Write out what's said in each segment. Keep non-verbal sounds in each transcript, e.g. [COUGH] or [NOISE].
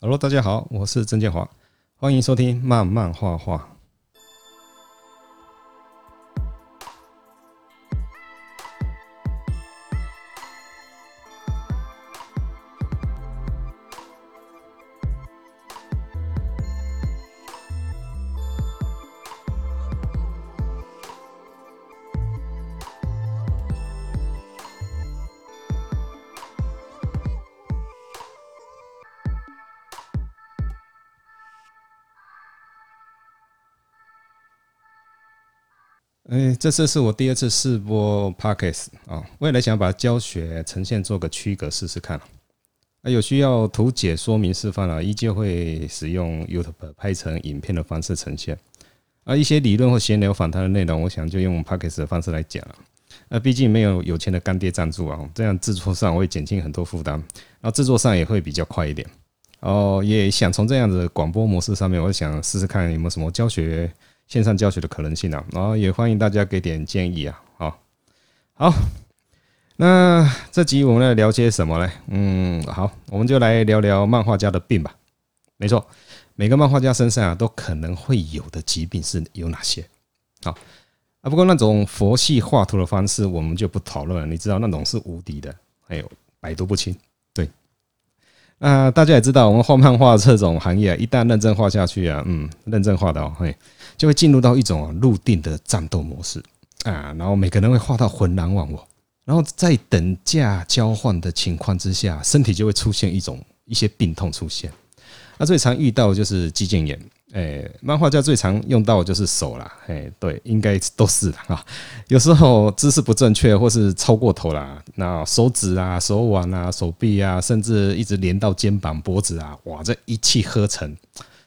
Hello，大家好，我是曾建华，欢迎收听慢慢画画。哎，这次是我第二次试播 podcasts 啊，未来想把教学呈现做个区隔试试看。啊，有需要图解说明示范啊，依旧会使用 YouTube 拍成影片的方式呈现。啊，一些理论或闲聊访谈的内容，我想就用 podcasts 的方式来讲。啊，毕竟没有有钱的干爹赞助啊，这样制作上会减轻很多负担，然后制作上也会比较快一点。哦，也想从这样的广播模式上面，我想试试看有没有什么教学。线上教学的可能性啊，然后也欢迎大家给点建议啊。好，好，那这集我们来聊些什么呢？嗯，好，我们就来聊聊漫画家的病吧。没错，每个漫画家身上啊都可能会有的疾病是有哪些？好啊，不过那种佛系画图的方式我们就不讨论了。你知道那种是无敌的，还有百毒不侵。啊，大家也知道，我们画漫画这种行业，一旦认真画下去啊，嗯，认真画的哦，嘿。就会进入到一种入定的战斗模式啊，然后每个人会画到浑然忘我，然后在等价交换的情况之下，身体就会出现一种一些病痛出现。那最常遇到就是肌腱炎，哎，漫画家最常用到的就是手啦，哎，对，应该都是的啊。有时候姿势不正确或是超过头啦，那手指啊、手腕啊、手臂啊，甚至一直连到肩膀、脖子啊，哇，这一气呵成，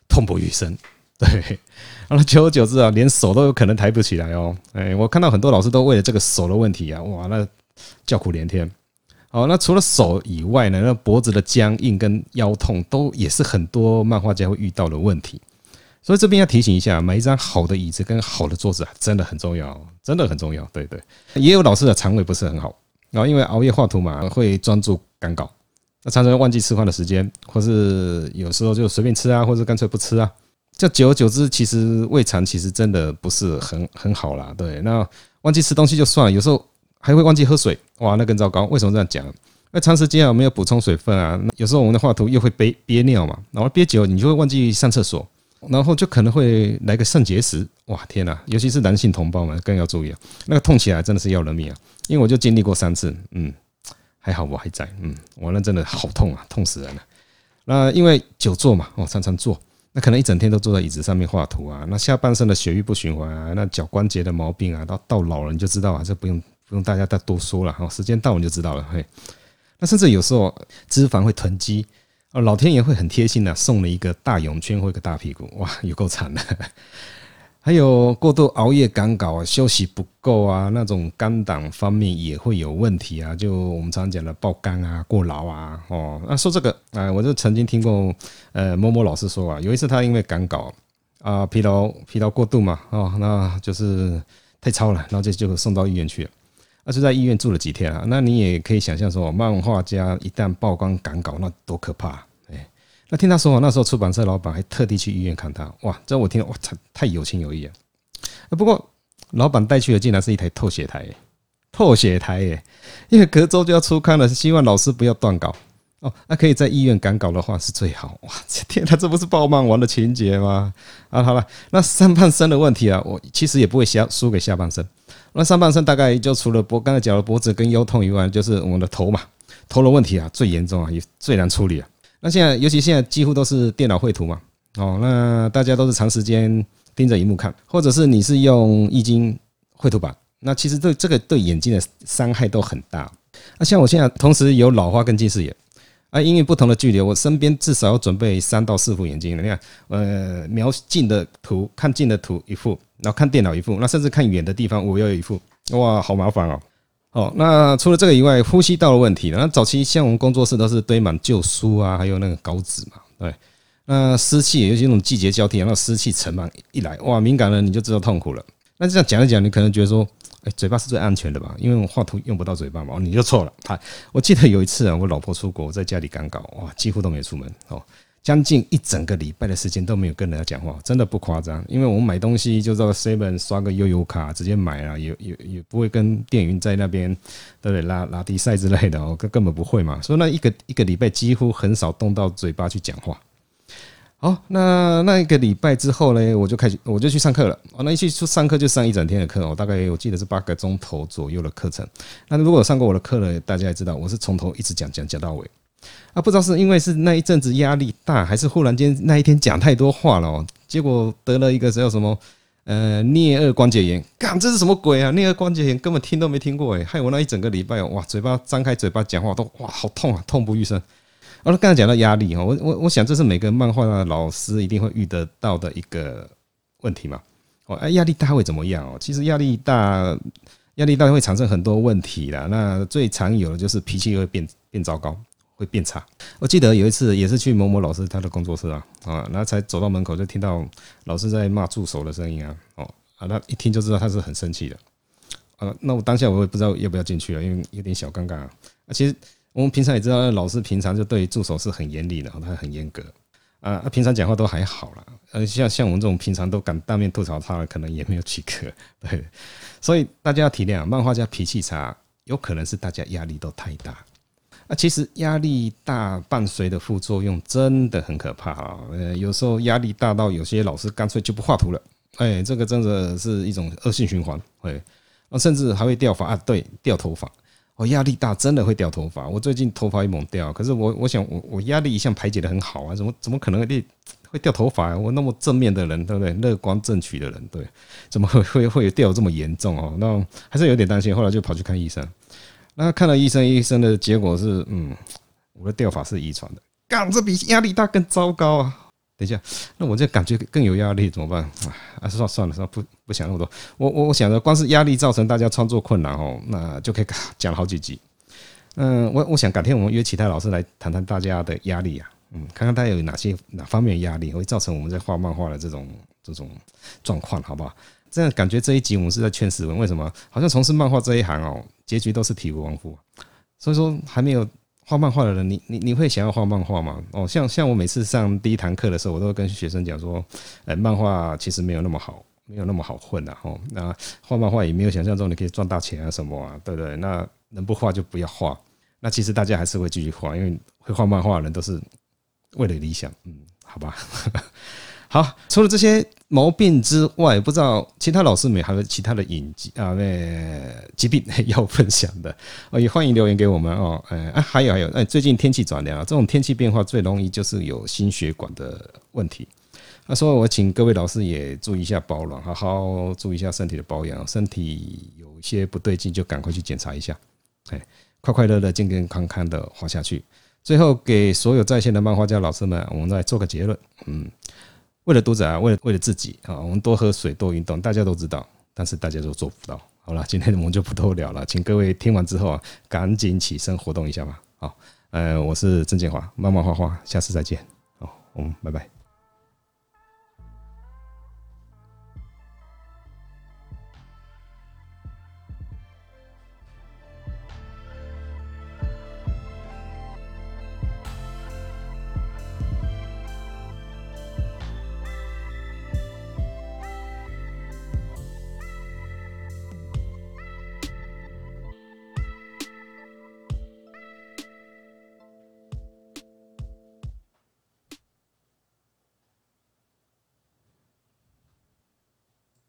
痛不欲生。[LAUGHS] 对，然后久而久之啊，连手都有可能抬不起来哦。哎，我看到很多老师都为了这个手的问题啊，哇，那叫苦连天。好，那除了手以外呢，那脖子的僵硬跟腰痛都也是很多漫画家会遇到的问题。所以这边要提醒一下，买一张好的椅子跟好的桌子啊，真的很重要，真的很重要。对对，也有老师的肠胃不是很好，然后因为熬夜画图嘛，会专注赶稿，那常常忘记吃饭的时间，或是有时候就随便吃啊，或者干脆不吃啊。这久而久之，其实胃肠其实真的不是很很好啦。对，那忘记吃东西就算了，有时候还会忘记喝水，哇，那更糟糕。为什么这样讲？那长时间啊没有补充水分啊，有时候我们的画图又会憋憋尿嘛，然后憋久，你就会忘记上厕所，然后就可能会来个肾结石。哇，天呐，尤其是男性同胞们更要注意啊，那个痛起来真的是要人命啊。因为我就经历过三次，嗯，还好我还在，嗯，我那真的好痛啊，痛死人了。那因为久坐嘛，我常常坐。那可能一整天都坐在椅子上面画图啊，那下半身的血液不循环啊，那脚关节的毛病啊，到到老人就知道啊，这不用不用大家再多说了哈，时间到你就知道了嘿。那甚至有时候脂肪会囤积，哦，老天爷会很贴心的送了一个大泳圈或一个大屁股，哇，有够惨的。还有过度熬夜赶稿啊，休息不够啊，那种肝胆方面也会有问题啊。就我们常讲的爆肝啊、过劳啊，哦，那说这个啊，我就曾经听过呃某某老师说啊，有一次他因为赶稿啊，疲劳疲劳过度嘛，哦，那就是太操了，然后就就送到医院去了。那就在医院住了几天啊。那你也可以想象说，漫画家一旦曝光赶稿，那多可怕。那听他说，那时候出版社老板还特地去医院看他，哇！这我听，哇，太有情有义啊。不过老板带去的竟然是一台透写台，透写台耶，因为隔周就要出刊了，希望老师不要断稿哦。那可以在医院赶稿的话是最好，哇！天哪，这不是爆漫王的情节吗？啊，好了，那上半身的问题啊，我其实也不会下输给下半身。那上半身大概就除了脖刚才讲的脖子跟腰痛以外，就是我们的头嘛，头的问题啊最严重啊，也最难处理啊。那现在，尤其现在几乎都是电脑绘图嘛，哦，那大家都是长时间盯着荧幕看，或者是你是用液晶绘图板，那其实对这个对眼睛的伤害都很大。那像我现在同时有老花跟近视眼，啊，因为不同的距离，我身边至少要准备三到四副眼镜。你看，呃，描近的图看近的图一副，然后看电脑一副，那甚至看远的地方我要有一副，哇，好麻烦哦。哦，那除了这个以外，呼吸道的问题，那早期像我们工作室都是堆满旧书啊，还有那个稿纸嘛，对，那湿气，尤其那种季节交替，然后湿气沉满一来，哇，敏感了你就知道痛苦了。那这样讲一讲，你可能觉得说，哎，嘴巴是最安全的吧？因为我画图用不到嘴巴嘛，你就错了。他我记得有一次啊，我老婆出国，我在家里赶稿，哇，几乎都没出门。哦，将近一整个礼拜的时间都没有跟人家讲话，真的不夸张。因为我们买东西就到 Seven 刷个悠游卡直接买了，也也也不会跟店员在那边对不对拉拉低赛之类的哦，根根本不会嘛。所以那一个一个礼拜几乎很少动到嘴巴去讲话。好，那那一个礼拜之后呢，我就开始我就去上课了。哦，那一去上课就上一整天的课哦，大概我记得是八个钟头左右的课程。那如果上过我的课呢，大家也知道我是从头一直讲讲讲到尾。啊，不知道是因为是那一阵子压力大，还是忽然间那一天讲太多话了哦，结果得了一个叫什么呃颞二关节炎。干，这是什么鬼啊？颞二关节炎根本听都没听过诶，害我那一整个礼拜，哇，嘴巴张开嘴巴讲话都哇好痛啊，痛不欲生。哦，刚才讲到压力哈，我我我想这是每个漫画的老师一定会遇得到的一个问题嘛。哦，哎，压力大会怎么样哦？其实压力大，压力大会产生很多问题啦。那最常有的就是脾气会变变糟糕。会变差。我记得有一次也是去某某老师他的工作室啊，啊，然后才走到门口就听到老师在骂助手的声音啊，哦，啊，那一听就知道他是很生气的，啊，那我当下我也不知道要不要进去了，因为有点小尴尬啊。其实我们平常也知道，老师平常就对助手是很严厉的，他很严格。啊，他平常讲话都还好啦，呃，像像我们这种平常都敢当面吐槽他，可能也没有几个，[LAUGHS] 对，所以大家要体谅，漫画家脾气差，有可能是大家压力都太大。那其实压力大伴随的副作用真的很可怕啊！呃，有时候压力大到有些老师干脆就不画图了，哎，这个真的是一种恶性循环，哎，甚至还会掉发。啊，对，掉头发。我压力大真的会掉头发，我最近头发一猛掉，可是我我想我我压力一向排解得很好啊，怎么怎么可能会会掉头发啊？我那么正面的人，对不对？乐观正取的人，对，怎么会会会掉这么严重哦？那还是有点担心，后来就跑去看医生。那看了医生，医生的结果是，嗯，我的掉发是遗传的，干，这比压力大更糟糕啊！等一下，那我这感觉更有压力，怎么办？[SIGHS] 啊，算了算了，算了，不不想那么多。我我我想着，光是压力造成大家创作困难哦，那就可以 [SIGHS] 讲好几集。嗯，我我想改天我们约其他老师来谈谈大家的压力啊，嗯，看看大家有哪些哪方面压力会造成我们在画漫画的这种这种状况，好不好？这样感觉这一集我们是在劝世文，为什么？好像从事漫画这一行哦。结局都是体无完肤，所以说还没有画漫画的人，你你你会想要画漫画吗？哦，像像我每次上第一堂课的时候，我都会跟学生讲说，哎，漫画其实没有那么好，没有那么好混的哦。那画漫画也没有想象中你可以赚大钱啊什么啊，对不对？那能不画就不要画。那其实大家还是会继续画，因为会画漫画的人都是为了理想，嗯，好吧。好，除了这些毛病之外，不知道其他老师们还有其他的隐疾啊，那疾病要分享的，[LAUGHS] 也欢迎留言给我们哦。哎，还有还有，哎，最近天气转凉，这种天气变化最容易就是有心血管的问题。那所以我请各位老师也注意一下保暖，好好注意一下身体的保养，身体有些不对劲就赶快去检查一下。哎，快快乐乐、健健康康的活下去。最后给所有在线的漫画家老师们，我们再做个结论，嗯。为了读者啊，为了为了自己啊，我们多喝水，多运动，大家都知道，但是大家都做不到。好了，今天我们就不多聊了，请各位听完之后啊，赶紧起身活动一下吧。好，呃，我是郑建华，慢慢画画，下次再见。好，我们拜拜。